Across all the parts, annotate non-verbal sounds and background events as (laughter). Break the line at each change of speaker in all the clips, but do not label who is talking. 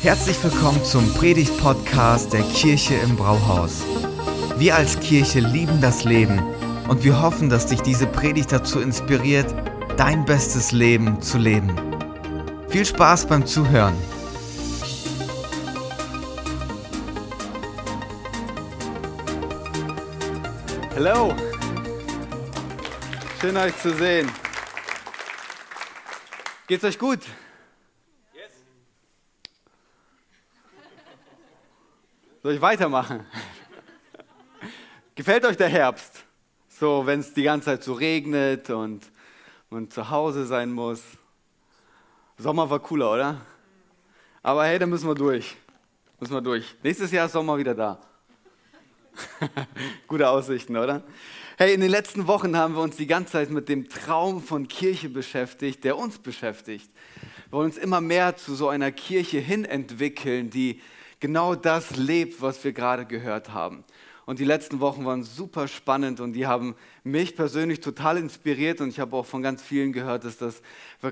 Herzlich willkommen zum Predigt-Podcast der Kirche im Brauhaus. Wir als Kirche lieben das Leben und wir hoffen, dass dich diese Predigt dazu inspiriert, dein bestes Leben zu leben. Viel Spaß beim Zuhören.
Hallo. Schön euch zu sehen. Geht's euch gut? Soll ich weitermachen? (laughs) Gefällt euch der Herbst? So, wenn es die ganze Zeit so regnet und man zu Hause sein muss. Sommer war cooler, oder? Aber hey, da müssen wir durch. Müssen wir durch. Nächstes Jahr ist Sommer wieder da. (laughs) Gute Aussichten, oder? Hey, in den letzten Wochen haben wir uns die ganze Zeit mit dem Traum von Kirche beschäftigt, der uns beschäftigt. Wir wollen uns immer mehr zu so einer Kirche hin entwickeln, die genau das lebt, was wir gerade gehört haben. Und die letzten Wochen waren super spannend und die haben mich persönlich total inspiriert und ich habe auch von ganz vielen gehört, dass das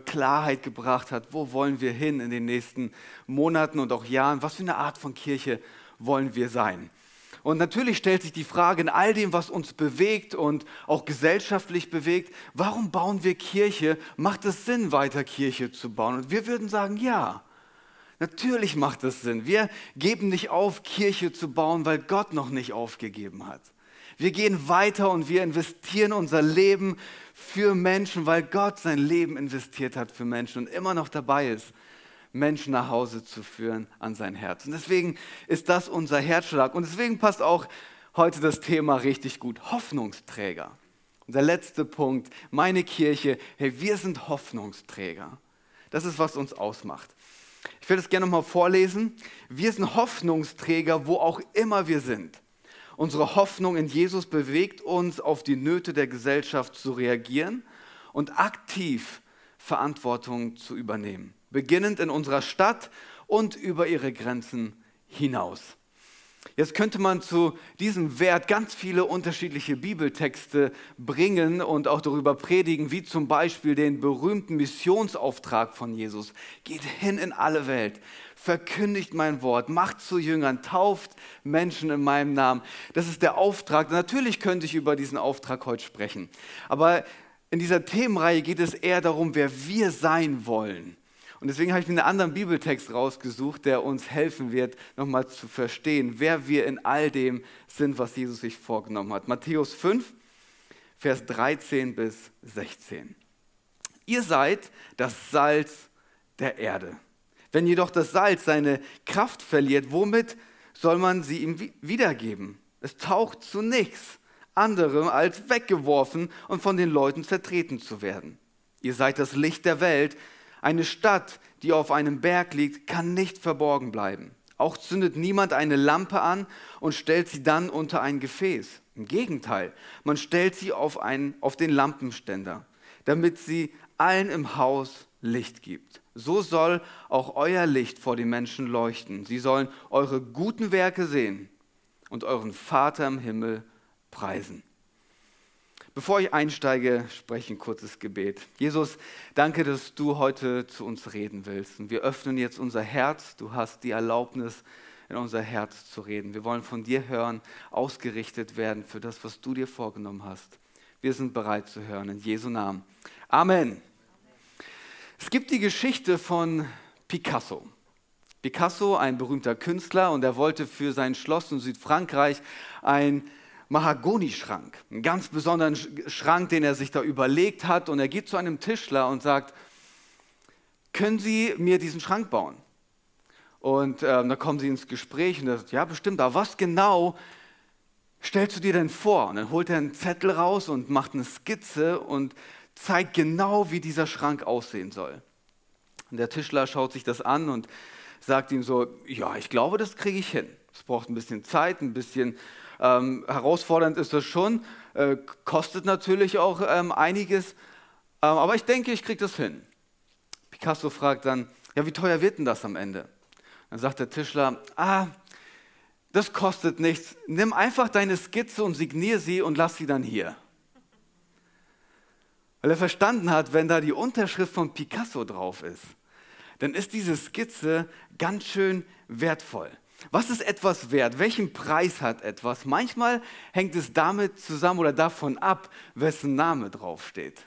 Klarheit gebracht hat. Wo wollen wir hin in den nächsten Monaten und auch Jahren? Was für eine Art von Kirche wollen wir sein? Und natürlich stellt sich die Frage in all dem, was uns bewegt und auch gesellschaftlich bewegt, warum bauen wir Kirche? Macht es Sinn, weiter Kirche zu bauen? Und wir würden sagen, ja. Natürlich macht es Sinn. Wir geben nicht auf, Kirche zu bauen, weil Gott noch nicht aufgegeben hat. Wir gehen weiter und wir investieren unser Leben für Menschen, weil Gott sein Leben investiert hat für Menschen und immer noch dabei ist, Menschen nach Hause zu führen an sein Herz. Und deswegen ist das unser Herzschlag. Und deswegen passt auch heute das Thema richtig gut. Hoffnungsträger. Und der letzte Punkt, meine Kirche, hey, wir sind Hoffnungsträger. Das ist, was uns ausmacht. Ich will das gerne nochmal vorlesen. Wir sind Hoffnungsträger, wo auch immer wir sind. Unsere Hoffnung in Jesus bewegt uns, auf die Nöte der Gesellschaft zu reagieren und aktiv Verantwortung zu übernehmen. Beginnend in unserer Stadt und über ihre Grenzen hinaus. Jetzt könnte man zu diesem Wert ganz viele unterschiedliche Bibeltexte bringen und auch darüber predigen, wie zum Beispiel den berühmten Missionsauftrag von Jesus. Geht hin in alle Welt, verkündigt mein Wort, macht zu Jüngern, tauft Menschen in meinem Namen. Das ist der Auftrag. Natürlich könnte ich über diesen Auftrag heute sprechen. Aber in dieser Themenreihe geht es eher darum, wer wir sein wollen. Und deswegen habe ich mir einen anderen Bibeltext rausgesucht, der uns helfen wird, nochmal zu verstehen, wer wir in all dem sind, was Jesus sich vorgenommen hat. Matthäus 5, Vers 13 bis 16. Ihr seid das Salz der Erde. Wenn jedoch das Salz seine Kraft verliert, womit soll man sie ihm wiedergeben? Es taucht zu nichts anderem als weggeworfen und von den Leuten zertreten zu werden. Ihr seid das Licht der Welt. Eine Stadt, die auf einem Berg liegt, kann nicht verborgen bleiben. Auch zündet niemand eine Lampe an und stellt sie dann unter ein Gefäß. Im Gegenteil, man stellt sie auf, einen, auf den Lampenständer, damit sie allen im Haus Licht gibt. So soll auch euer Licht vor den Menschen leuchten. Sie sollen eure guten Werke sehen und euren Vater im Himmel preisen. Bevor ich einsteige, spreche ich ein kurzes Gebet. Jesus, danke, dass du heute zu uns reden willst. Und wir öffnen jetzt unser Herz. Du hast die Erlaubnis, in unser Herz zu reden. Wir wollen von dir hören, ausgerichtet werden für das, was du dir vorgenommen hast. Wir sind bereit zu hören. In Jesu Namen. Amen. Es gibt die Geschichte von Picasso. Picasso, ein berühmter Künstler, und er wollte für sein Schloss in Südfrankreich ein Mahagonischrank, einen ganz besonderen Schrank, den er sich da überlegt hat. Und er geht zu einem Tischler und sagt, können Sie mir diesen Schrank bauen? Und ähm, da kommen sie ins Gespräch und er sagt, ja, bestimmt, aber was genau stellst du dir denn vor? Und dann holt er einen Zettel raus und macht eine Skizze und zeigt genau, wie dieser Schrank aussehen soll. Und der Tischler schaut sich das an und sagt ihm so, ja, ich glaube, das kriege ich hin. Es braucht ein bisschen Zeit, ein bisschen ähm, herausfordernd ist das schon, äh, kostet natürlich auch ähm, einiges, ähm, aber ich denke, ich kriege das hin. Picasso fragt dann, ja, wie teuer wird denn das am Ende? Dann sagt der Tischler, ah, das kostet nichts. Nimm einfach deine Skizze und signier sie und lass sie dann hier. Weil er verstanden hat, wenn da die Unterschrift von Picasso drauf ist, dann ist diese Skizze ganz schön wertvoll. Was ist etwas wert? Welchen Preis hat etwas? Manchmal hängt es damit zusammen oder davon ab, wessen Name draufsteht.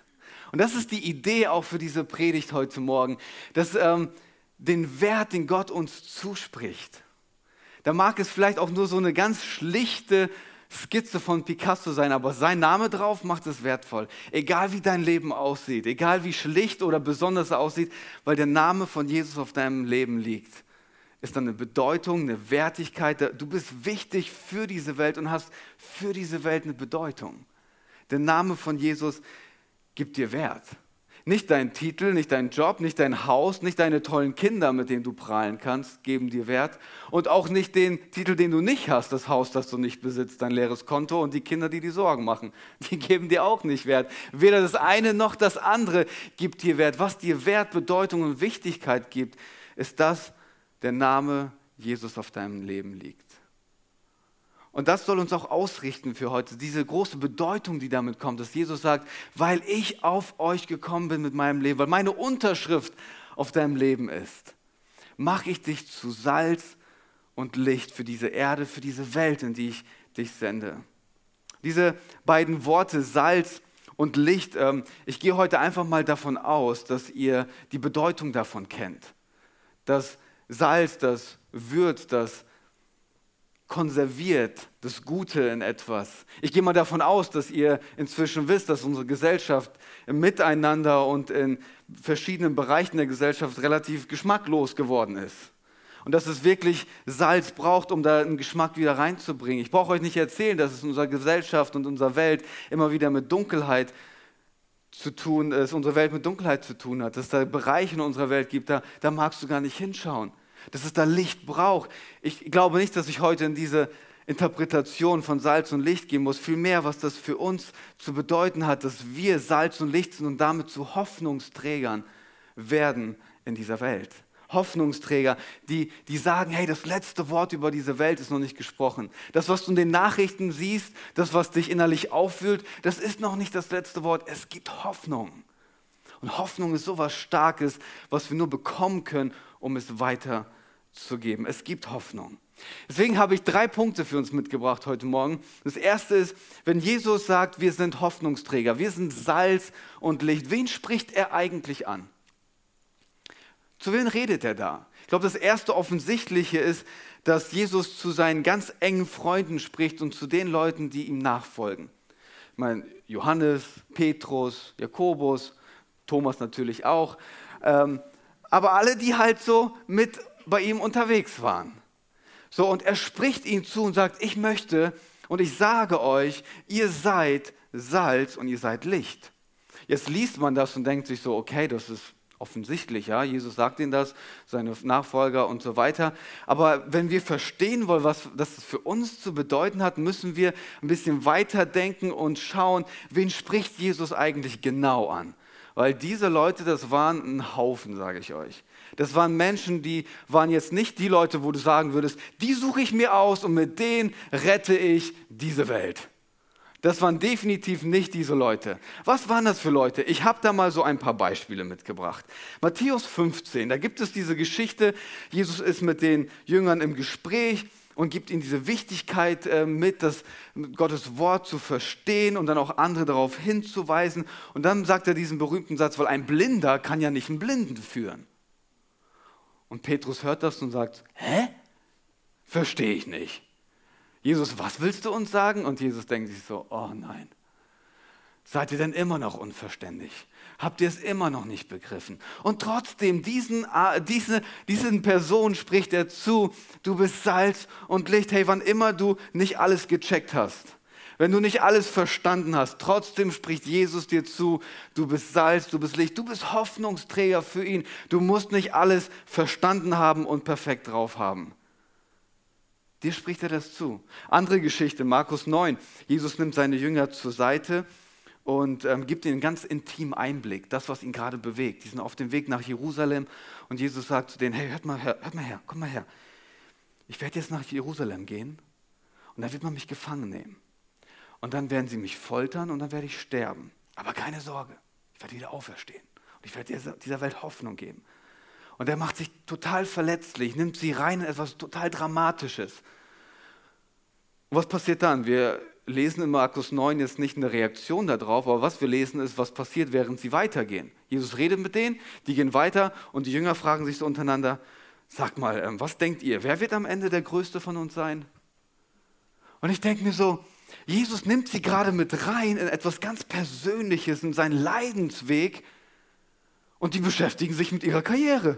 Und das ist die Idee auch für diese Predigt heute Morgen, dass ähm, den Wert, den Gott uns zuspricht, da mag es vielleicht auch nur so eine ganz schlichte Skizze von Picasso sein, aber sein Name drauf macht es wertvoll. Egal wie dein Leben aussieht, egal wie schlicht oder besonders es aussieht, weil der Name von Jesus auf deinem Leben liegt, ist dann eine Bedeutung, eine Wertigkeit. Du bist wichtig für diese Welt und hast für diese Welt eine Bedeutung. Der Name von Jesus gibt dir Wert. Nicht dein Titel, nicht dein Job, nicht dein Haus, nicht deine tollen Kinder, mit denen du prahlen kannst, geben dir Wert. Und auch nicht den Titel, den du nicht hast, das Haus, das du nicht besitzt, dein leeres Konto und die Kinder, die dir Sorgen machen. Die geben dir auch nicht Wert. Weder das eine noch das andere gibt dir Wert. Was dir Wert, Bedeutung und Wichtigkeit gibt, ist das, der Name Jesus auf deinem Leben liegt. Und das soll uns auch ausrichten für heute, diese große Bedeutung, die damit kommt, dass Jesus sagt, weil ich auf euch gekommen bin mit meinem Leben, weil meine Unterschrift auf deinem Leben ist, mache ich dich zu Salz und Licht für diese Erde, für diese Welt, in die ich dich sende. Diese beiden Worte Salz und Licht, ähm, ich gehe heute einfach mal davon aus, dass ihr die Bedeutung davon kennt. Das Salz, das würzt, das konserviert das Gute in etwas. Ich gehe mal davon aus, dass ihr inzwischen wisst, dass unsere Gesellschaft im Miteinander und in verschiedenen Bereichen der Gesellschaft relativ geschmacklos geworden ist. Und dass es wirklich Salz braucht, um da einen Geschmack wieder reinzubringen. Ich brauche euch nicht erzählen, dass es in unserer Gesellschaft und unserer Welt immer wieder mit Dunkelheit zu tun ist, unsere Welt mit Dunkelheit zu tun hat, dass es da Bereiche in unserer Welt gibt, da, da magst du gar nicht hinschauen dass es da Licht braucht. Ich glaube nicht, dass ich heute in diese Interpretation von Salz und Licht gehen muss, vielmehr, was das für uns zu bedeuten hat, dass wir Salz und Licht sind und damit zu Hoffnungsträgern werden in dieser Welt. Hoffnungsträger, die, die sagen, hey, das letzte Wort über diese Welt ist noch nicht gesprochen. Das, was du in den Nachrichten siehst, das, was dich innerlich auffühlt, das ist noch nicht das letzte Wort. Es gibt Hoffnung. Und Hoffnung ist so was Starkes, was wir nur bekommen können, um es weiterzugeben. Es gibt Hoffnung. Deswegen habe ich drei Punkte für uns mitgebracht heute Morgen. Das erste ist, wenn Jesus sagt, wir sind Hoffnungsträger, wir sind Salz und Licht, wen spricht er eigentlich an? Zu wem redet er da? Ich glaube, das erste Offensichtliche ist, dass Jesus zu seinen ganz engen Freunden spricht und zu den Leuten, die ihm nachfolgen. Ich meine, Johannes, Petrus, Jakobus, Thomas natürlich auch. Ähm, aber alle, die halt so mit bei ihm unterwegs waren. So, und er spricht ihnen zu und sagt, ich möchte und ich sage euch, ihr seid Salz und ihr seid Licht. Jetzt liest man das und denkt sich so, okay, das ist offensichtlich, ja, Jesus sagt ihnen das, seine Nachfolger und so weiter. Aber wenn wir verstehen wollen, was das für uns zu bedeuten hat, müssen wir ein bisschen weiter denken und schauen, wen spricht Jesus eigentlich genau an weil diese Leute, das waren ein Haufen, sage ich euch. Das waren Menschen, die waren jetzt nicht die Leute, wo du sagen würdest, die suche ich mir aus und mit denen rette ich diese Welt. Das waren definitiv nicht diese Leute. Was waren das für Leute? Ich habe da mal so ein paar Beispiele mitgebracht. Matthäus 15, da gibt es diese Geschichte, Jesus ist mit den Jüngern im Gespräch und gibt ihnen diese Wichtigkeit äh, mit, das Gottes Wort zu verstehen und dann auch andere darauf hinzuweisen. Und dann sagt er diesen berühmten Satz, weil ein Blinder kann ja nicht einen Blinden führen. Und Petrus hört das und sagt, hä? Verstehe ich nicht. Jesus, was willst du uns sagen? Und Jesus denkt sich so, oh nein. Seid ihr denn immer noch unverständlich? Habt ihr es immer noch nicht begriffen? Und trotzdem, diesen, äh, diese, diesen Personen spricht er zu, du bist Salz und Licht. Hey, wann immer du nicht alles gecheckt hast, wenn du nicht alles verstanden hast, trotzdem spricht Jesus dir zu, du bist Salz, du bist Licht, du bist Hoffnungsträger für ihn. Du musst nicht alles verstanden haben und perfekt drauf haben. Dir spricht er das zu. Andere Geschichte, Markus 9. Jesus nimmt seine Jünger zur Seite und ähm, gibt ihnen einen ganz intimen Einblick, das, was ihn gerade bewegt. Die sind auf dem Weg nach Jerusalem und Jesus sagt zu denen, hey, hört mal her, hört mal her, komm mal her. Ich werde jetzt nach Jerusalem gehen und da wird man mich gefangen nehmen. Und dann werden sie mich foltern und dann werde ich sterben. Aber keine Sorge, ich werde wieder auferstehen und ich werde dieser Welt Hoffnung geben. Und er macht sich total verletzlich, nimmt sie rein in etwas total Dramatisches. Und was passiert dann? Wir lesen in Markus 9 jetzt nicht eine Reaktion darauf, aber was wir lesen ist, was passiert, während sie weitergehen. Jesus redet mit denen, die gehen weiter und die Jünger fragen sich so untereinander, sag mal, ähm, was denkt ihr, wer wird am Ende der Größte von uns sein? Und ich denke mir so, Jesus nimmt sie gerade mit rein in etwas ganz Persönliches, in seinen Leidensweg und die beschäftigen sich mit ihrer Karriere.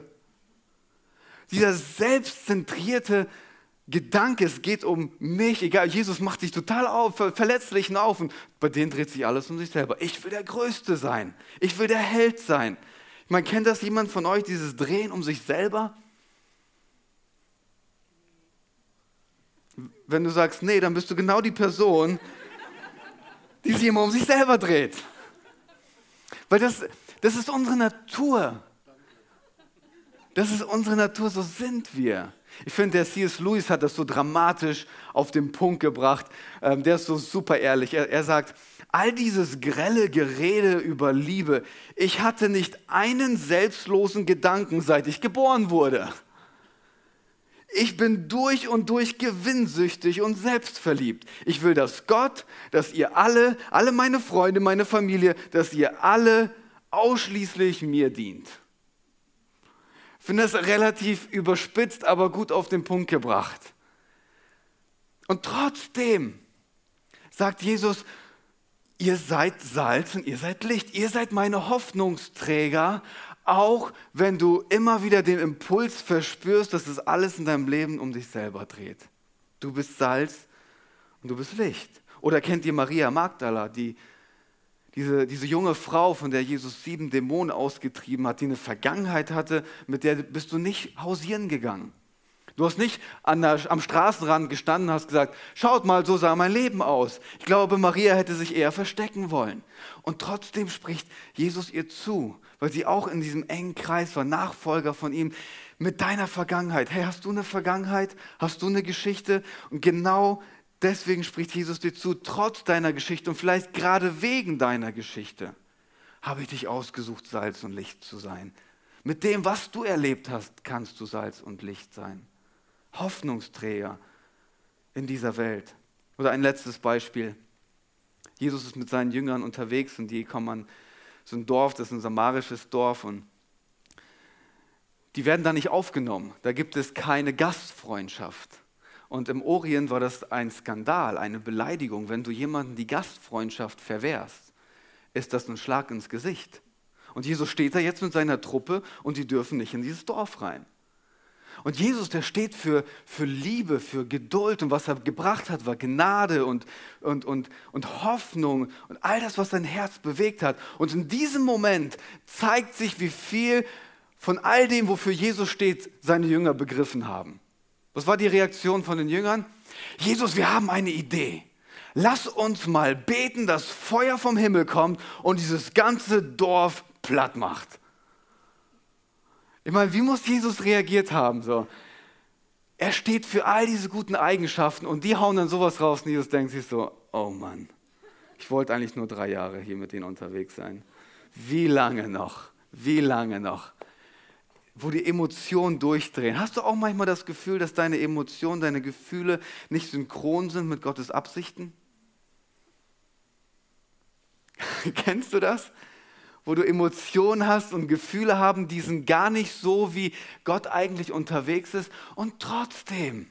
Dieser selbstzentrierte Gedanke, es geht um mich, egal, Jesus macht sich total auf, verletzlichen auf und bei denen dreht sich alles um sich selber. Ich will der Größte sein, ich will der Held sein. Meine, kennt das jemand von euch, dieses Drehen um sich selber? Wenn du sagst, nee, dann bist du genau die Person, die sich immer um sich selber dreht. Weil das, das ist unsere Natur. Das ist unsere Natur, so sind wir. Ich finde, der C.S. Lewis hat das so dramatisch auf den Punkt gebracht. Ähm, der ist so super ehrlich. Er, er sagt, all dieses grelle Gerede über Liebe, ich hatte nicht einen selbstlosen Gedanken, seit ich geboren wurde. Ich bin durch und durch gewinnsüchtig und selbstverliebt. Ich will, dass Gott, dass ihr alle, alle meine Freunde, meine Familie, dass ihr alle ausschließlich mir dient. Finde das relativ überspitzt, aber gut auf den Punkt gebracht. Und trotzdem sagt Jesus, ihr seid Salz und ihr seid Licht, ihr seid meine Hoffnungsträger auch wenn du immer wieder den Impuls verspürst, dass es alles in deinem Leben um dich selber dreht. Du bist Salz und du bist Licht. Oder kennt ihr Maria Magdala, die, diese, diese junge Frau, von der Jesus sieben Dämonen ausgetrieben hat, die eine Vergangenheit hatte, mit der bist du nicht hausieren gegangen. Du hast nicht der, am Straßenrand gestanden hast gesagt, schaut mal, so sah mein Leben aus. Ich glaube, Maria hätte sich eher verstecken wollen. Und trotzdem spricht Jesus ihr zu weil sie auch in diesem engen Kreis war, Nachfolger von ihm, mit deiner Vergangenheit. Hey, hast du eine Vergangenheit? Hast du eine Geschichte? Und genau deswegen spricht Jesus dir zu, trotz deiner Geschichte und vielleicht gerade wegen deiner Geschichte habe ich dich ausgesucht, Salz und Licht zu sein. Mit dem, was du erlebt hast, kannst du Salz und Licht sein. Hoffnungsträger in dieser Welt. Oder ein letztes Beispiel. Jesus ist mit seinen Jüngern unterwegs und die kommen an so ein Dorf, das ist ein samarisches Dorf und die werden da nicht aufgenommen. Da gibt es keine Gastfreundschaft. Und im Orient war das ein Skandal, eine Beleidigung. Wenn du jemanden die Gastfreundschaft verwehrst, ist das ein Schlag ins Gesicht. Und Jesus steht da jetzt mit seiner Truppe und die dürfen nicht in dieses Dorf rein. Und Jesus, der steht für, für Liebe, für Geduld und was er gebracht hat, war Gnade und, und, und, und Hoffnung und all das, was sein Herz bewegt hat. Und in diesem Moment zeigt sich, wie viel von all dem, wofür Jesus steht, seine Jünger begriffen haben. Was war die Reaktion von den Jüngern? Jesus, wir haben eine Idee. Lass uns mal beten, dass Feuer vom Himmel kommt und dieses ganze Dorf platt macht. Ich meine, wie muss Jesus reagiert haben? So? Er steht für all diese guten Eigenschaften und die hauen dann sowas raus und Jesus denkt sich so, oh Mann, ich wollte eigentlich nur drei Jahre hier mit denen unterwegs sein. Wie lange noch? Wie lange noch? Wo die Emotionen durchdrehen. Hast du auch manchmal das Gefühl, dass deine Emotionen, deine Gefühle nicht synchron sind mit Gottes Absichten? (laughs) Kennst du das? wo du Emotionen hast und Gefühle haben, die sind gar nicht so, wie Gott eigentlich unterwegs ist. Und trotzdem,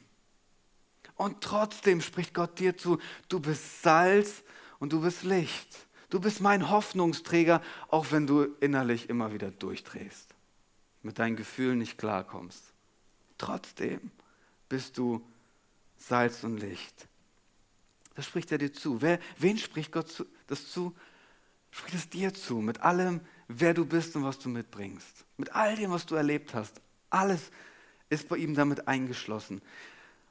und trotzdem spricht Gott dir zu, du bist Salz und du bist Licht. Du bist mein Hoffnungsträger, auch wenn du innerlich immer wieder durchdrehst, mit deinen Gefühlen nicht klarkommst. Trotzdem bist du Salz und Licht. Das spricht er dir zu. Wer, wen spricht Gott zu, das zu? Sprich es dir zu, mit allem, wer du bist und was du mitbringst. Mit all dem, was du erlebt hast. Alles ist bei ihm damit eingeschlossen.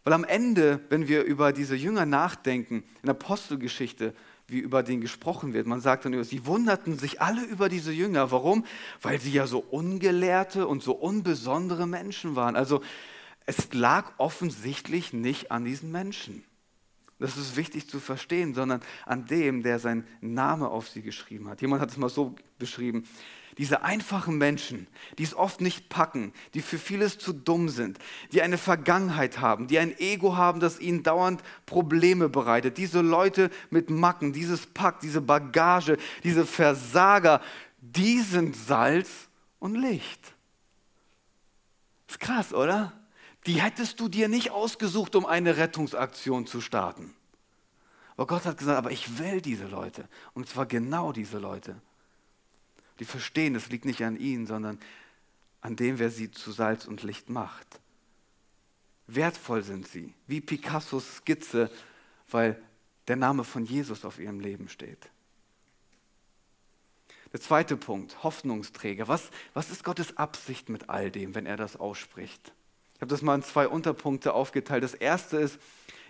Weil am Ende, wenn wir über diese Jünger nachdenken, in der Apostelgeschichte, wie über den gesprochen wird, man sagt dann, sie wunderten sich alle über diese Jünger. Warum? Weil sie ja so ungelehrte und so unbesondere Menschen waren. Also es lag offensichtlich nicht an diesen Menschen. Das ist wichtig zu verstehen, sondern an dem, der seinen Namen auf sie geschrieben hat. Jemand hat es mal so beschrieben. Diese einfachen Menschen, die es oft nicht packen, die für vieles zu dumm sind, die eine Vergangenheit haben, die ein Ego haben, das ihnen dauernd Probleme bereitet. Diese Leute mit Macken, dieses Pack, diese Bagage, diese Versager, die sind Salz und Licht. Ist krass, oder? Die hättest du dir nicht ausgesucht, um eine Rettungsaktion zu starten. Aber Gott hat gesagt, aber ich will diese Leute. Und zwar genau diese Leute die verstehen, es liegt nicht an ihnen, sondern an dem, wer sie zu Salz und Licht macht. Wertvoll sind sie, wie Picassos Skizze, weil der Name von Jesus auf ihrem Leben steht. Der zweite Punkt, Hoffnungsträger. Was, was ist Gottes Absicht mit all dem, wenn er das ausspricht? Ich habe das mal in zwei Unterpunkte aufgeteilt. Das erste ist,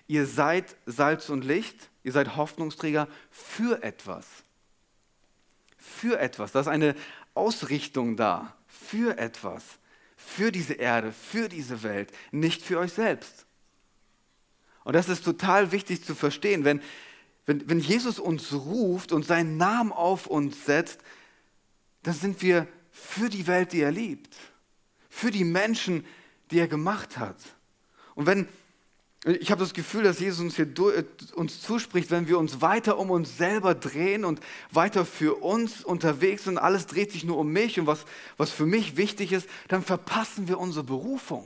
ihr seid Salz und Licht, ihr seid Hoffnungsträger für etwas für etwas. Da ist eine Ausrichtung da, für etwas, für diese Erde, für diese Welt, nicht für euch selbst. Und das ist total wichtig zu verstehen. Wenn, wenn, wenn Jesus uns ruft und seinen Namen auf uns setzt, dann sind wir für die Welt, die er liebt, für die Menschen, die er gemacht hat. Und wenn, ich habe das Gefühl, dass Jesus uns hier äh, uns zuspricht, wenn wir uns weiter um uns selber drehen und weiter für uns unterwegs sind, alles dreht sich nur um mich und was, was für mich wichtig ist, dann verpassen wir unsere Berufung.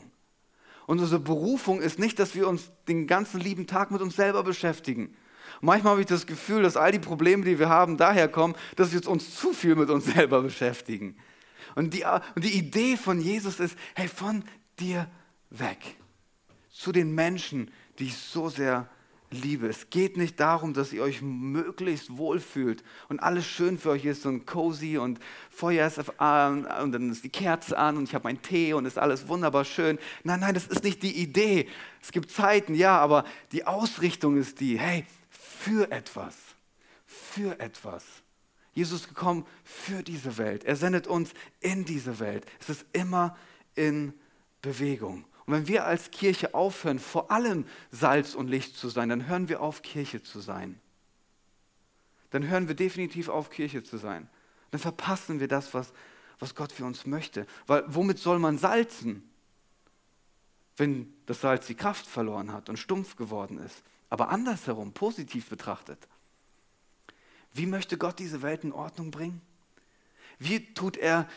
Und unsere Berufung ist nicht, dass wir uns den ganzen lieben Tag mit uns selber beschäftigen. Manchmal habe ich das Gefühl, dass all die Probleme, die wir haben, daher kommen, dass wir uns zu viel mit uns selber beschäftigen. Und die, und die Idee von Jesus ist, hey, von dir weg zu den Menschen, die ich so sehr liebe. Es geht nicht darum, dass ihr euch möglichst wohlfühlt und alles schön für euch ist und cozy und Feuer ist an und dann ist die Kerze an und ich habe meinen Tee und ist alles wunderbar schön. Nein, nein, das ist nicht die Idee. Es gibt Zeiten, ja, aber die Ausrichtung ist die, hey, für etwas, für etwas. Jesus ist gekommen für diese Welt. Er sendet uns in diese Welt. Es ist immer in Bewegung. Und wenn wir als Kirche aufhören, vor allem Salz und Licht zu sein, dann hören wir auf, Kirche zu sein. Dann hören wir definitiv auf, Kirche zu sein. Dann verpassen wir das, was, was Gott für uns möchte. Weil womit soll man salzen, wenn das Salz die Kraft verloren hat und stumpf geworden ist? Aber andersherum, positiv betrachtet. Wie möchte Gott diese Welt in Ordnung bringen? Wie tut er,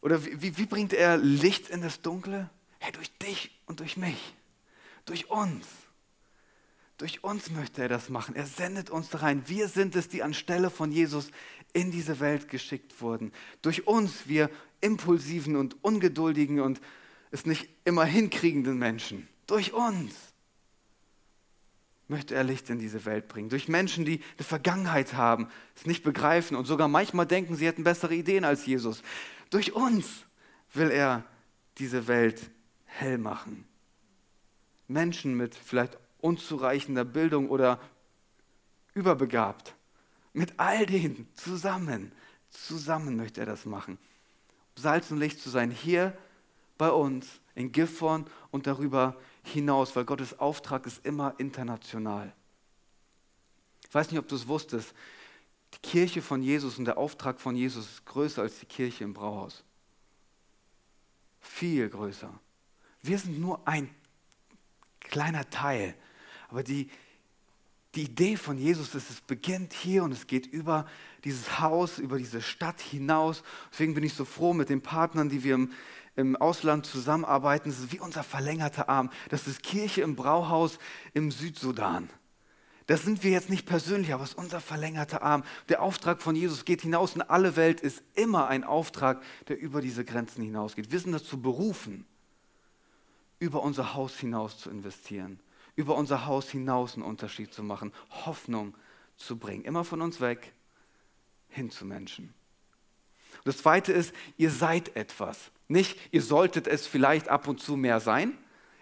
oder wie, wie bringt er Licht in das Dunkle? Hey, durch dich und durch mich, durch uns. Durch uns möchte er das machen. Er sendet uns da rein. Wir sind es, die anstelle von Jesus in diese Welt geschickt wurden. Durch uns, wir impulsiven und ungeduldigen und es nicht immer hinkriegenden Menschen. Durch uns möchte er Licht in diese Welt bringen. Durch Menschen, die eine Vergangenheit haben, es nicht begreifen und sogar manchmal denken, sie hätten bessere Ideen als Jesus. Durch uns will er diese Welt hell machen. Menschen mit vielleicht unzureichender Bildung oder überbegabt. Mit all denen zusammen, zusammen möchte er das machen. Salz und Licht zu sein, hier bei uns in Gifhorn und darüber hinaus, weil Gottes Auftrag ist immer international. Ich weiß nicht, ob du es wusstest, die Kirche von Jesus und der Auftrag von Jesus ist größer als die Kirche im Brauhaus. Viel größer. Wir sind nur ein kleiner Teil. Aber die, die Idee von Jesus ist, es beginnt hier und es geht über dieses Haus, über diese Stadt hinaus. Deswegen bin ich so froh mit den Partnern, die wir im, im Ausland zusammenarbeiten. Das ist wie unser verlängerter Arm. Das ist Kirche im Brauhaus im Südsudan. Das sind wir jetzt nicht persönlich, aber es ist unser verlängerter Arm. Der Auftrag von Jesus geht hinaus in alle Welt, ist immer ein Auftrag, der über diese Grenzen hinausgeht. Wir sind dazu berufen über unser Haus hinaus zu investieren, über unser Haus hinaus einen Unterschied zu machen, Hoffnung zu bringen. Immer von uns weg, hin zu Menschen. Und das Zweite ist, ihr seid etwas. Nicht, ihr solltet es vielleicht ab und zu mehr sein.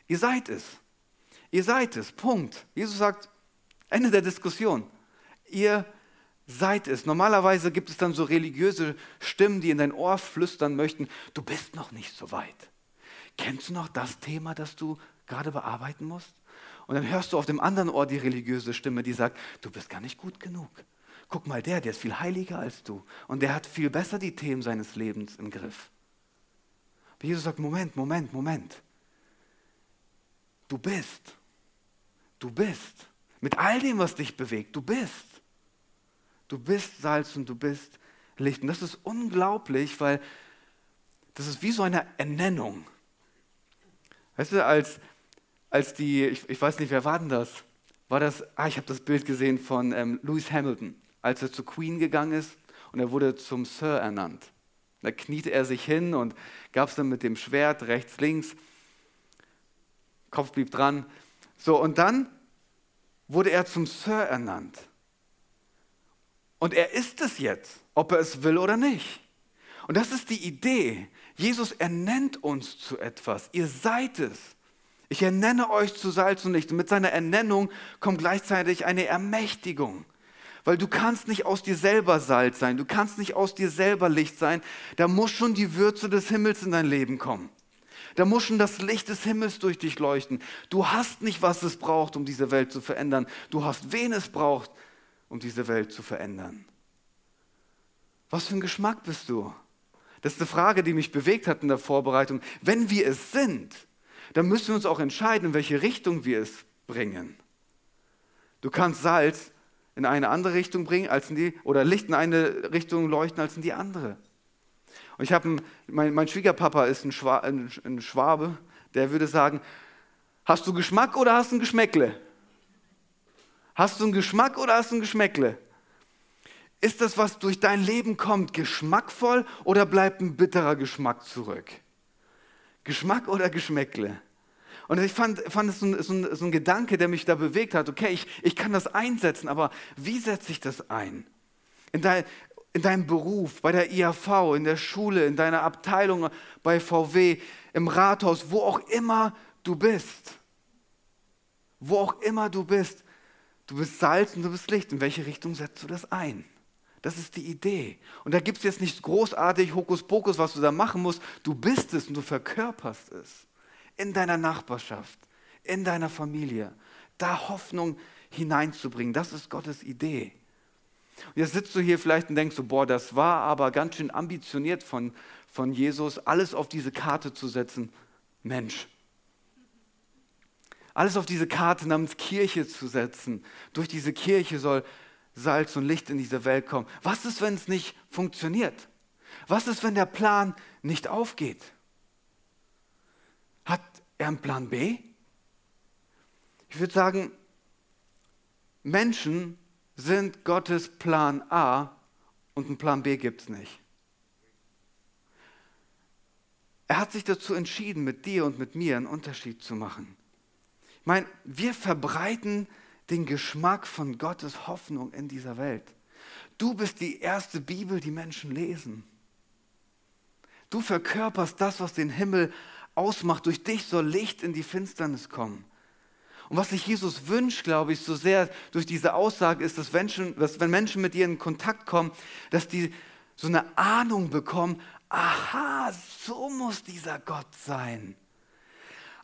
Ihr seid es. Ihr seid es. Punkt. Jesus sagt, Ende der Diskussion. Ihr seid es. Normalerweise gibt es dann so religiöse Stimmen, die in dein Ohr flüstern möchten, du bist noch nicht so weit. Kennst du noch das Thema, das du gerade bearbeiten musst? Und dann hörst du auf dem anderen Ohr die religiöse Stimme, die sagt, du bist gar nicht gut genug. guck mal, der, der ist viel heiliger als du und der hat viel besser die Themen seines Lebens im Griff. Aber Jesus sagt, Moment, Moment, Moment. Du bist, du bist, mit all dem, was dich bewegt, du bist. Du bist Salz und du bist Licht. Und das ist unglaublich, weil das ist wie so eine Ernennung. Weißt du, als, als die, ich, ich weiß nicht, wer war denn das? War das, ah, ich habe das Bild gesehen von ähm, Lewis Hamilton, als er zu Queen gegangen ist und er wurde zum Sir ernannt. Da kniete er sich hin und gab es dann mit dem Schwert rechts, links. Kopf blieb dran. So, und dann wurde er zum Sir ernannt. Und er ist es jetzt, ob er es will oder nicht. Und das ist die Idee. Jesus ernennt uns zu etwas. Ihr seid es. Ich ernenne euch zu Salz und Licht. Und mit seiner Ernennung kommt gleichzeitig eine Ermächtigung. Weil du kannst nicht aus dir selber Salz sein, du kannst nicht aus dir selber Licht sein. Da muss schon die Würze des Himmels in dein Leben kommen. Da muss schon das Licht des Himmels durch dich leuchten. Du hast nicht, was es braucht, um diese Welt zu verändern. Du hast, wen es braucht, um diese Welt zu verändern. Was für ein Geschmack bist du? Das ist eine Frage, die mich bewegt hat in der Vorbereitung. Wenn wir es sind, dann müssen wir uns auch entscheiden, in welche Richtung wir es bringen. Du kannst Salz in eine andere Richtung bringen als in die, oder Licht in eine Richtung leuchten als in die andere. Und ich habe, mein, mein, Schwiegerpapa ist ein, Schwa, ein, ein Schwabe, der würde sagen, hast du Geschmack oder hast du ein Geschmäckle? Hast du einen Geschmack oder hast du ein Geschmäckle? Ist das, was durch dein Leben kommt, geschmackvoll oder bleibt ein bitterer Geschmack zurück? Geschmack oder Geschmäckle? Und ich fand, fand es so ein, so, so ein, Gedanke, der mich da bewegt hat. Okay, ich, ich kann das einsetzen, aber wie setze ich das ein? In, dein, in deinem Beruf, bei der IAV, in der Schule, in deiner Abteilung, bei VW, im Rathaus, wo auch immer du bist. Wo auch immer du bist. Du bist Salz und du bist Licht. In welche Richtung setzt du das ein? Das ist die Idee. Und da gibt es jetzt nichts großartig Hokuspokus, was du da machen musst. Du bist es und du verkörperst es. In deiner Nachbarschaft, in deiner Familie. Da Hoffnung hineinzubringen. Das ist Gottes Idee. Und jetzt sitzt du hier vielleicht und denkst so, boah, das war aber ganz schön ambitioniert von, von Jesus, alles auf diese Karte zu setzen. Mensch, alles auf diese Karte namens Kirche zu setzen. Durch diese Kirche soll Salz und Licht in diese Welt kommen. Was ist, wenn es nicht funktioniert? Was ist, wenn der Plan nicht aufgeht? Hat er einen Plan B? Ich würde sagen, Menschen sind Gottes Plan A und einen Plan B gibt es nicht. Er hat sich dazu entschieden, mit dir und mit mir einen Unterschied zu machen. Ich meine, wir verbreiten den Geschmack von Gottes Hoffnung in dieser Welt. Du bist die erste Bibel, die Menschen lesen. Du verkörperst das, was den Himmel ausmacht. Durch dich soll Licht in die Finsternis kommen. Und was sich Jesus wünscht, glaube ich, so sehr durch diese Aussage ist, dass, Menschen, dass wenn Menschen mit dir in Kontakt kommen, dass die so eine Ahnung bekommen, aha, so muss dieser Gott sein.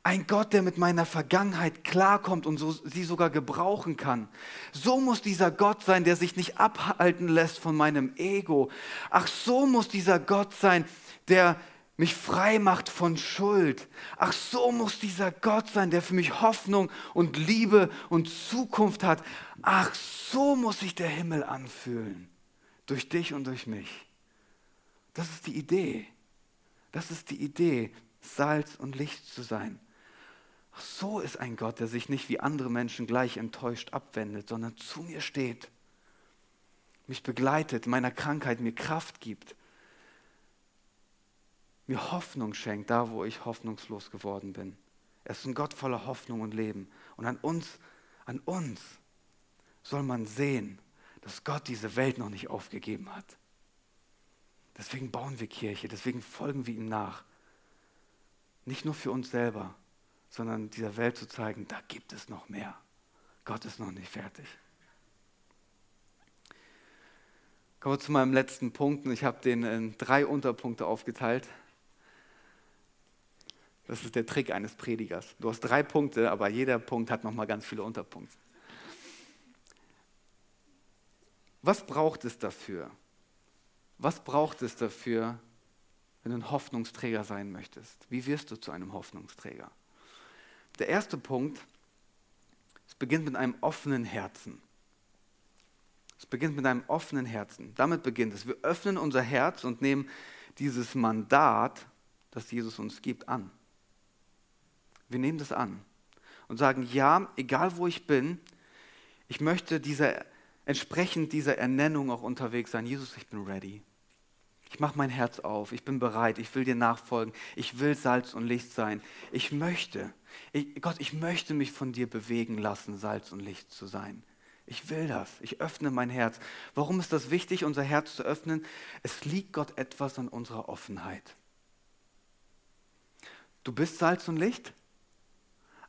Ein Gott, der mit meiner Vergangenheit klarkommt und so, sie sogar gebrauchen kann. So muss dieser Gott sein, der sich nicht abhalten lässt von meinem Ego. Ach, so muss dieser Gott sein, der mich frei macht von Schuld. Ach, so muss dieser Gott sein, der für mich Hoffnung und Liebe und Zukunft hat. Ach, so muss sich der Himmel anfühlen. Durch dich und durch mich. Das ist die Idee. Das ist die Idee, Salz und Licht zu sein. So ist ein Gott, der sich nicht wie andere Menschen gleich enttäuscht abwendet, sondern zu mir steht, mich begleitet, meiner Krankheit mir Kraft gibt, mir Hoffnung schenkt, da wo ich hoffnungslos geworden bin. Er ist ein Gott voller Hoffnung und Leben. Und an uns, an uns soll man sehen, dass Gott diese Welt noch nicht aufgegeben hat. Deswegen bauen wir Kirche, deswegen folgen wir ihm nach. Nicht nur für uns selber, sondern dieser Welt zu zeigen, da gibt es noch mehr. Gott ist noch nicht fertig. Kommen wir zu meinem letzten Punkt. Ich habe den in drei Unterpunkte aufgeteilt. Das ist der Trick eines Predigers. Du hast drei Punkte, aber jeder Punkt hat nochmal ganz viele Unterpunkte. Was braucht es dafür? Was braucht es dafür, wenn du ein Hoffnungsträger sein möchtest? Wie wirst du zu einem Hoffnungsträger? Der erste Punkt, es beginnt mit einem offenen Herzen. Es beginnt mit einem offenen Herzen. Damit beginnt es. Wir öffnen unser Herz und nehmen dieses Mandat, das Jesus uns gibt, an. Wir nehmen das an und sagen, ja, egal wo ich bin, ich möchte dieser, entsprechend dieser Ernennung auch unterwegs sein. Jesus, ich bin ready. Ich mache mein Herz auf. Ich bin bereit. Ich will dir nachfolgen. Ich will Salz und Licht sein. Ich möchte, ich, Gott, ich möchte mich von dir bewegen lassen, Salz und Licht zu sein. Ich will das. Ich öffne mein Herz. Warum ist das wichtig, unser Herz zu öffnen? Es liegt Gott etwas an unserer Offenheit. Du bist Salz und Licht,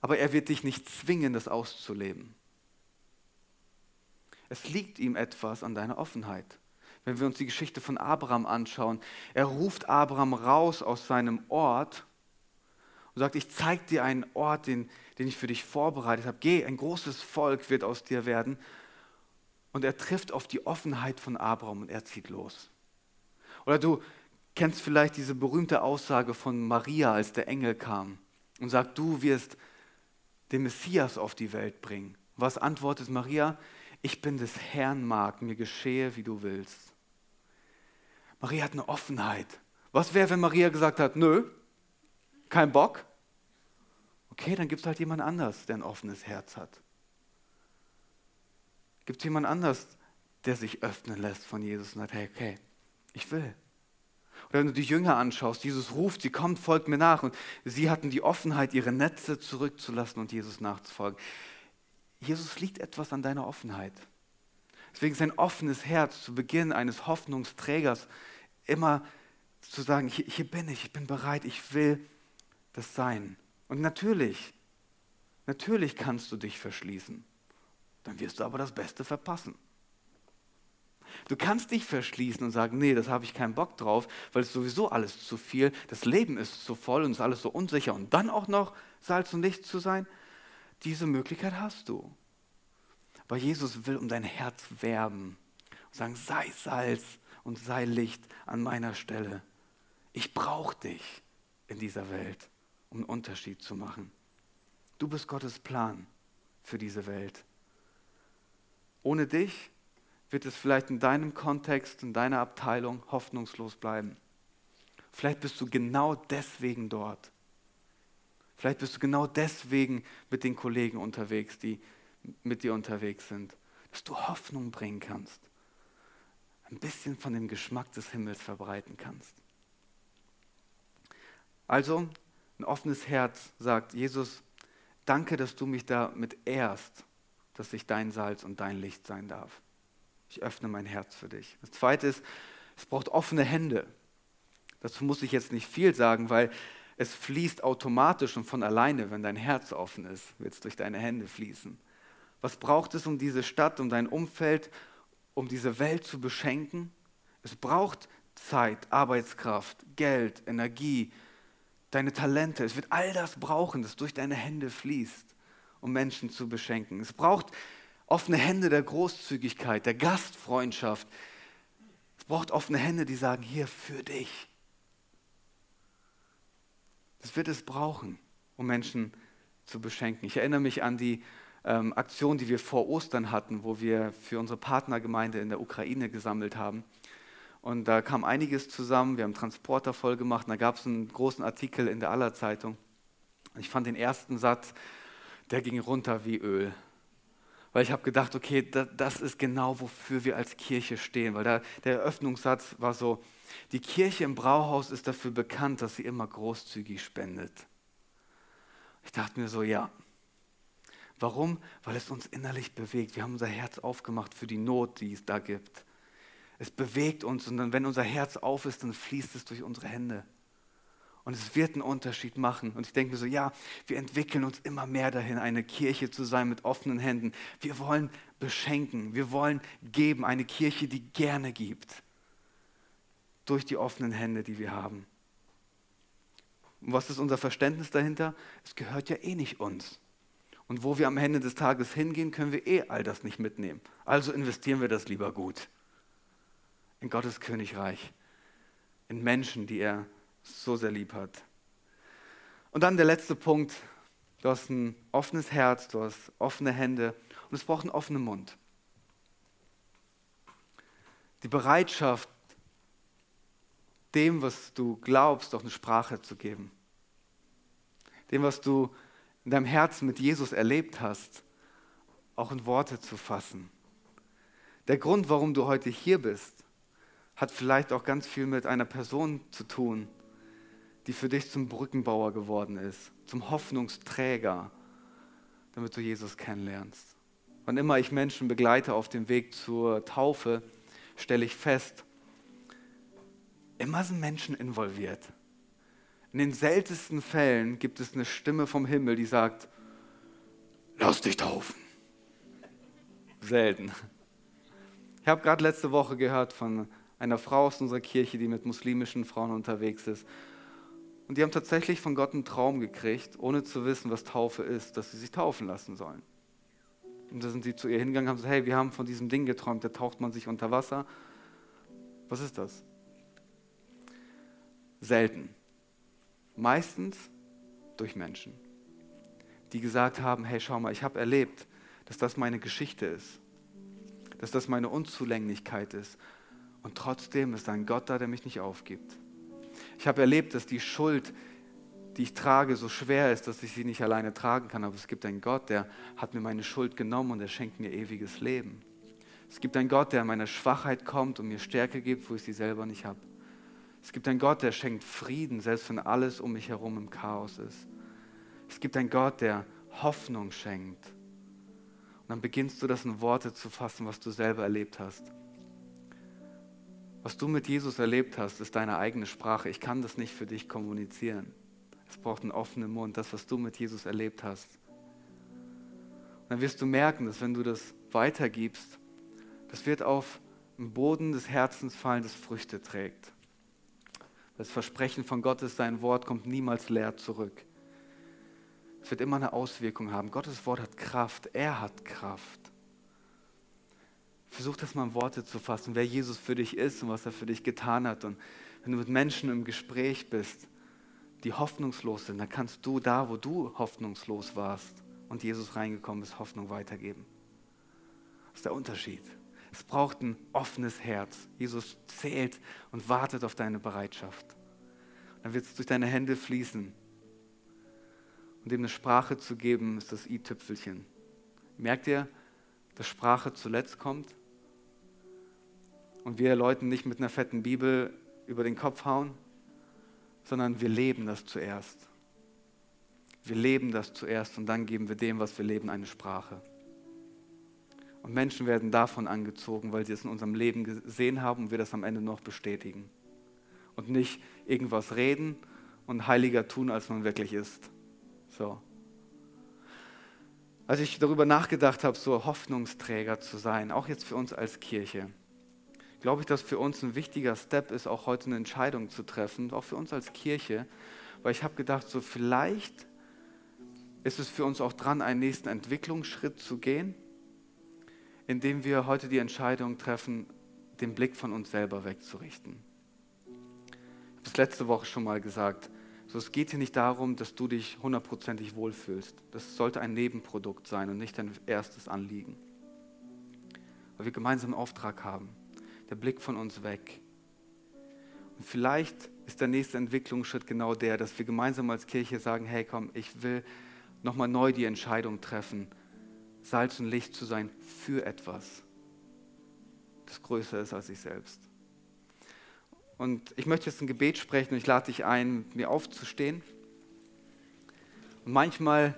aber er wird dich nicht zwingen, das auszuleben. Es liegt ihm etwas an deiner Offenheit. Wenn wir uns die Geschichte von Abraham anschauen, er ruft Abraham raus aus seinem Ort und sagt, ich zeige dir einen Ort, den, den ich für dich vorbereitet habe. Geh, ein großes Volk wird aus dir werden. Und er trifft auf die Offenheit von Abraham und er zieht los. Oder du kennst vielleicht diese berühmte Aussage von Maria, als der Engel kam und sagt, du wirst den Messias auf die Welt bringen. Was antwortet Maria? Ich bin des Herrn Magd, mir geschehe, wie du willst. Maria hat eine Offenheit. Was wäre, wenn Maria gesagt hat, nö, kein Bock? Okay, dann gibt es halt jemand anders, der ein offenes Herz hat. Gibt es jemand anders, der sich öffnen lässt von Jesus und sagt, hey, okay, ich will. Oder wenn du die Jünger anschaust, Jesus ruft, sie kommt, folgt mir nach. Und sie hatten die Offenheit, ihre Netze zurückzulassen und Jesus nachzufolgen. Jesus liegt etwas an deiner Offenheit. Deswegen ist ein offenes Herz zu Beginn eines Hoffnungsträgers immer zu sagen, hier, hier bin ich, ich bin bereit, ich will das sein. Und natürlich, natürlich kannst du dich verschließen. Dann wirst du aber das Beste verpassen. Du kannst dich verschließen und sagen, nee, das habe ich keinen Bock drauf, weil es sowieso alles zu viel, das Leben ist zu voll und es ist alles so unsicher und dann auch noch Salz und Licht zu sein. Diese Möglichkeit hast du. Weil Jesus will um dein Herz werben und sagen, sei Salz und sei Licht an meiner Stelle. Ich brauche dich in dieser Welt, um einen Unterschied zu machen. Du bist Gottes Plan für diese Welt. Ohne dich wird es vielleicht in deinem Kontext, in deiner Abteilung hoffnungslos bleiben. Vielleicht bist du genau deswegen dort. Vielleicht bist du genau deswegen mit den Kollegen unterwegs, die mit dir unterwegs sind, dass du Hoffnung bringen kannst, ein bisschen von dem Geschmack des Himmels verbreiten kannst. Also, ein offenes Herz sagt, Jesus, danke, dass du mich damit ehrst, dass ich dein Salz und dein Licht sein darf. Ich öffne mein Herz für dich. Das Zweite ist, es braucht offene Hände. Dazu muss ich jetzt nicht viel sagen, weil es fließt automatisch und von alleine, wenn dein Herz offen ist, wird es durch deine Hände fließen. Was braucht es, um diese Stadt, um dein Umfeld, um diese Welt zu beschenken? Es braucht Zeit, Arbeitskraft, Geld, Energie, deine Talente. Es wird all das brauchen, das durch deine Hände fließt, um Menschen zu beschenken. Es braucht offene Hände der Großzügigkeit, der Gastfreundschaft. Es braucht offene Hände, die sagen, hier für dich. Das wird es brauchen, um Menschen zu beschenken. Ich erinnere mich an die ähm, Aktion, die wir vor Ostern hatten, wo wir für unsere Partnergemeinde in der Ukraine gesammelt haben. Und da kam einiges zusammen. Wir haben Transporter voll gemacht. Und da gab es einen großen Artikel in der Allerzeitung. Ich fand den ersten Satz, der ging runter wie Öl weil ich habe gedacht, okay, da, das ist genau, wofür wir als Kirche stehen. Weil da, der Eröffnungssatz war so, die Kirche im Brauhaus ist dafür bekannt, dass sie immer großzügig spendet. Ich dachte mir so, ja. Warum? Weil es uns innerlich bewegt. Wir haben unser Herz aufgemacht für die Not, die es da gibt. Es bewegt uns und dann, wenn unser Herz auf ist, dann fließt es durch unsere Hände. Und es wird einen Unterschied machen. Und ich denke mir so, ja, wir entwickeln uns immer mehr dahin, eine Kirche zu sein mit offenen Händen. Wir wollen beschenken, wir wollen geben, eine Kirche, die gerne gibt. Durch die offenen Hände, die wir haben. Und was ist unser Verständnis dahinter? Es gehört ja eh nicht uns. Und wo wir am Ende des Tages hingehen, können wir eh all das nicht mitnehmen. Also investieren wir das lieber gut. In Gottes Königreich. In Menschen, die er so sehr lieb hat. Und dann der letzte Punkt. Du hast ein offenes Herz, du hast offene Hände und es braucht einen offenen Mund. Die Bereitschaft, dem, was du glaubst, auch eine Sprache zu geben. Dem, was du in deinem Herzen mit Jesus erlebt hast, auch in Worte zu fassen. Der Grund, warum du heute hier bist, hat vielleicht auch ganz viel mit einer Person zu tun, die für dich zum Brückenbauer geworden ist, zum Hoffnungsträger, damit du Jesus kennenlernst. Wann immer ich Menschen begleite auf dem Weg zur Taufe, stelle ich fest, immer sind Menschen involviert. In den seltensten Fällen gibt es eine Stimme vom Himmel, die sagt, lass dich taufen. Selten. Ich habe gerade letzte Woche gehört von einer Frau aus unserer Kirche, die mit muslimischen Frauen unterwegs ist. Und die haben tatsächlich von Gott einen Traum gekriegt, ohne zu wissen, was Taufe ist, dass sie sich taufen lassen sollen. Und da sind sie zu ihr hingegangen und haben gesagt, hey, wir haben von diesem Ding geträumt, da taucht man sich unter Wasser. Was ist das? Selten. Meistens durch Menschen, die gesagt haben, hey, schau mal, ich habe erlebt, dass das meine Geschichte ist, dass das meine Unzulänglichkeit ist. Und trotzdem ist ein Gott da, der mich nicht aufgibt. Ich habe erlebt, dass die Schuld, die ich trage, so schwer ist, dass ich sie nicht alleine tragen kann. Aber es gibt einen Gott, der hat mir meine Schuld genommen und er schenkt mir ewiges Leben. Es gibt einen Gott, der an meine Schwachheit kommt und mir Stärke gibt, wo ich sie selber nicht habe. Es gibt einen Gott, der schenkt Frieden, selbst wenn alles um mich herum im Chaos ist. Es gibt einen Gott, der Hoffnung schenkt. Und dann beginnst du das in Worte zu fassen, was du selber erlebt hast. Was du mit Jesus erlebt hast, ist deine eigene Sprache. Ich kann das nicht für dich kommunizieren. Es braucht einen offenen Mund, das, was du mit Jesus erlebt hast. Und dann wirst du merken, dass wenn du das weitergibst, das wird auf den Boden des Herzens fallen, das Früchte trägt. Das Versprechen von Gott ist, sein Wort kommt niemals leer zurück. Es wird immer eine Auswirkung haben. Gottes Wort hat Kraft. Er hat Kraft. Versuch das mal in Worte zu fassen, wer Jesus für dich ist und was er für dich getan hat. Und wenn du mit Menschen im Gespräch bist, die hoffnungslos sind, dann kannst du da, wo du hoffnungslos warst und Jesus reingekommen ist, Hoffnung weitergeben. Das ist der Unterschied. Es braucht ein offenes Herz. Jesus zählt und wartet auf deine Bereitschaft. Dann wird es durch deine Hände fließen. Und ihm eine Sprache zu geben, ist das i-Tüpfelchen. Merkt ihr, dass Sprache zuletzt kommt? und wir Leuten nicht mit einer fetten Bibel über den Kopf hauen, sondern wir leben das zuerst. Wir leben das zuerst und dann geben wir dem, was wir leben, eine Sprache. Und Menschen werden davon angezogen, weil sie es in unserem Leben gesehen haben und wir das am Ende noch bestätigen. Und nicht irgendwas reden und heiliger tun, als man wirklich ist. So. Als ich darüber nachgedacht habe, so Hoffnungsträger zu sein, auch jetzt für uns als Kirche, glaube ich, dass für uns ein wichtiger Step ist, auch heute eine Entscheidung zu treffen, auch für uns als Kirche, weil ich habe gedacht, so vielleicht ist es für uns auch dran, einen nächsten Entwicklungsschritt zu gehen, indem wir heute die Entscheidung treffen, den Blick von uns selber wegzurichten. Ich habe es letzte Woche schon mal gesagt. So, es geht hier nicht darum, dass du dich hundertprozentig wohlfühlst. Das sollte ein Nebenprodukt sein und nicht dein erstes Anliegen. Weil wir gemeinsam einen Auftrag haben der Blick von uns weg. Und vielleicht ist der nächste Entwicklungsschritt genau der, dass wir gemeinsam als Kirche sagen, hey komm, ich will nochmal neu die Entscheidung treffen, Salz und Licht zu sein für etwas, das größer ist als ich selbst. Und ich möchte jetzt ein Gebet sprechen und ich lade dich ein, mir aufzustehen. Und manchmal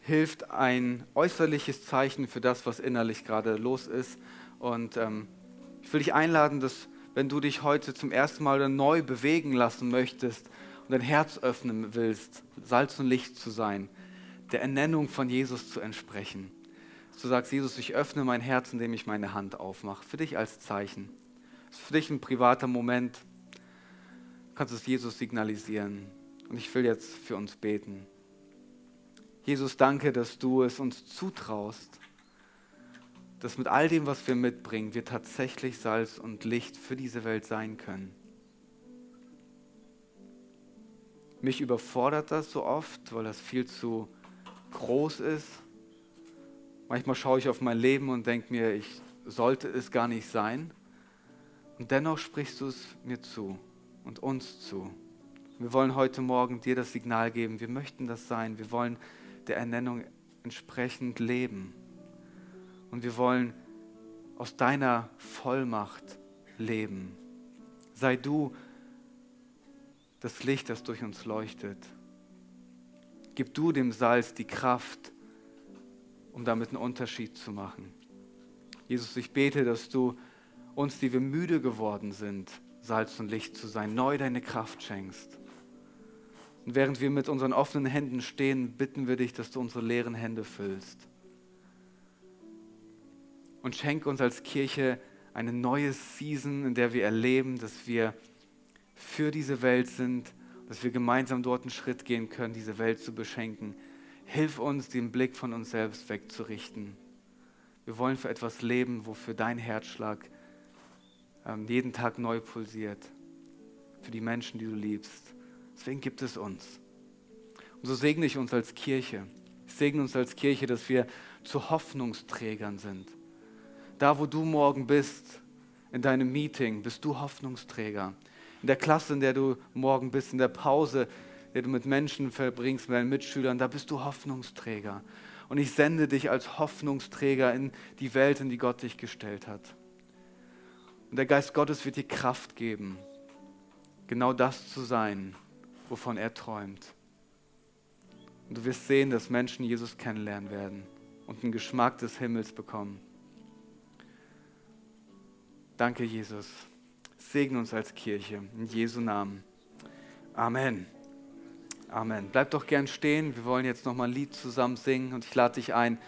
hilft ein äußerliches Zeichen für das, was innerlich gerade los ist. Und ähm, ich will dich einladen, dass wenn du dich heute zum ersten Mal neu bewegen lassen möchtest und dein Herz öffnen willst, Salz und Licht zu sein, der Ernennung von Jesus zu entsprechen. Du sagst, Jesus, ich öffne mein Herz, indem ich meine Hand aufmache. Für dich als Zeichen. Das ist für dich ein privater Moment. Du kannst es Jesus signalisieren. Und ich will jetzt für uns beten. Jesus, danke, dass du es uns zutraust, dass mit all dem, was wir mitbringen, wir tatsächlich Salz und Licht für diese Welt sein können. Mich überfordert das so oft, weil das viel zu groß ist. Manchmal schaue ich auf mein Leben und denke mir, ich sollte es gar nicht sein. Und dennoch sprichst du es mir zu und uns zu. Wir wollen heute Morgen dir das Signal geben, wir möchten das sein. Wir wollen der Ernennung entsprechend leben. Und wir wollen aus deiner Vollmacht leben. Sei du das Licht, das durch uns leuchtet. Gib du dem Salz die Kraft, um damit einen Unterschied zu machen. Jesus, ich bete, dass du uns, die wir müde geworden sind, Salz und Licht zu sein, neu deine Kraft schenkst. Und während wir mit unseren offenen Händen stehen, bitten wir dich, dass du unsere leeren Hände füllst. Und schenk uns als Kirche eine neue Season, in der wir erleben, dass wir für diese Welt sind, dass wir gemeinsam dort einen Schritt gehen können, diese Welt zu beschenken. Hilf uns, den Blick von uns selbst wegzurichten. Wir wollen für etwas leben, wofür dein Herzschlag ähm, jeden Tag neu pulsiert. Für die Menschen, die du liebst. Deswegen gibt es uns. Und so segne ich uns als Kirche. Ich segne uns als Kirche, dass wir zu Hoffnungsträgern sind. Da, wo du morgen bist, in deinem Meeting, bist du Hoffnungsträger in der Klasse, in der du morgen bist, in der Pause, der du mit Menschen verbringst, mit deinen Mitschülern, da bist du Hoffnungsträger. Und ich sende dich als Hoffnungsträger in die Welt, in die Gott dich gestellt hat. Und der Geist Gottes wird dir Kraft geben, genau das zu sein, wovon er träumt. Und du wirst sehen, dass Menschen Jesus kennenlernen werden und einen Geschmack des Himmels bekommen. Danke, Jesus. Segne uns als Kirche. In Jesu Namen. Amen. Amen. Bleib doch gern stehen. Wir wollen jetzt nochmal ein Lied zusammen singen und ich lade dich ein.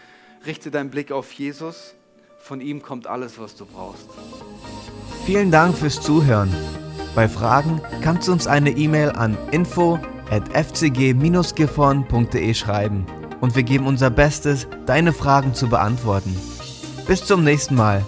Richte deinen Blick auf Jesus. Von ihm kommt alles, was du brauchst.
Vielen Dank fürs Zuhören. Bei Fragen kannst du uns eine E-Mail an info at fcg-gifhorn.de schreiben und wir geben unser Bestes, deine Fragen zu beantworten. Bis zum nächsten Mal.